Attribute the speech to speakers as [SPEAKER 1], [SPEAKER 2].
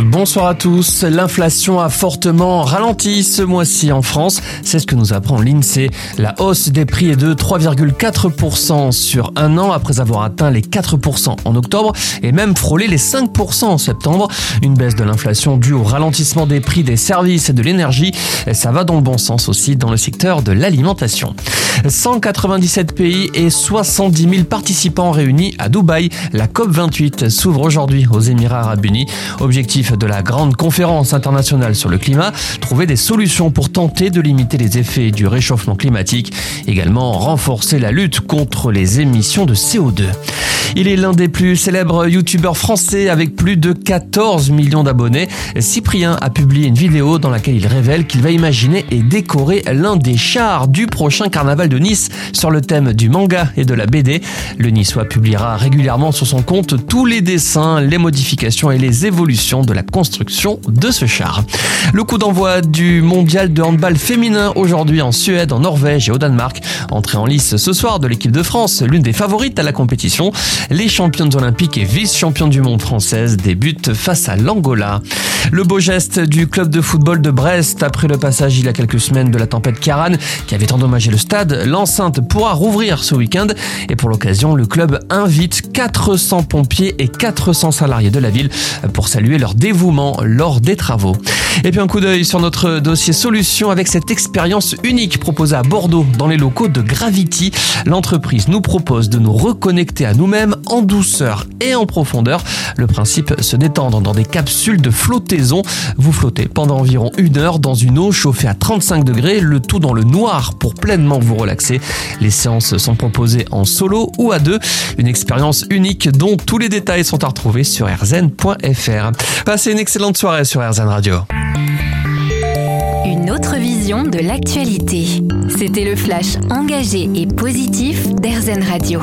[SPEAKER 1] Bonsoir à tous. L'inflation a fortement ralenti ce mois-ci en France. C'est ce que nous apprend l'INSEE. La hausse des prix est de 3,4% sur un an après avoir atteint les 4% en octobre et même frôlé les 5% en septembre. Une baisse de l'inflation due au ralentissement des prix des services et de l'énergie. Ça va dans le bon sens aussi dans le secteur de l'alimentation. 197 pays et 70 000 participants réunis à Dubaï. La COP28 s'ouvre aujourd'hui aux Émirats arabes unis. Objectif de la grande conférence internationale sur le climat, trouver des solutions pour tenter de limiter les effets du réchauffement climatique, également renforcer la lutte contre les émissions de CO2. Il est l'un des plus célèbres youtubeurs français avec plus de 14 millions d'abonnés. Cyprien a publié une vidéo dans laquelle il révèle qu'il va imaginer et décorer l'un des chars du prochain carnaval de Nice sur le thème du manga et de la BD. Le Niçois publiera régulièrement sur son compte tous les dessins, les modifications et les évolutions de la construction de ce char. Le coup d'envoi du mondial de handball féminin aujourd'hui en Suède, en Norvège et au Danemark. Entrée en lice ce soir de l'équipe de France, l'une des favorites à la compétition. Les championnes olympiques et vice-championnes du monde françaises débutent face à l'Angola. Le beau geste du club de football de Brest après le passage il y a quelques semaines de la tempête Karan qui avait endommagé le stade. L'enceinte pourra rouvrir ce week-end et pour l'occasion, le club invite 400 pompiers et 400 salariés de la ville pour saluer leur dévouement lors des travaux. Et puis un coup d'œil sur notre dossier solution avec cette expérience unique proposée à Bordeaux dans les locaux de Gravity. L'entreprise nous propose de nous reconnecter à nous-mêmes en douceur et en profondeur. Le principe, se détendre dans des capsules de flottaison. Vous flottez pendant environ une heure dans une eau chauffée à 35 degrés, le tout dans le noir pour pleinement vous relaxer. Les séances sont proposées en solo ou à deux. Une expérience unique dont tous les détails sont à retrouver sur rzn.fr. Passez une excellente soirée sur RZN Radio.
[SPEAKER 2] Une autre vision de l'actualité. C'était le flash engagé et positif d'RZN Radio.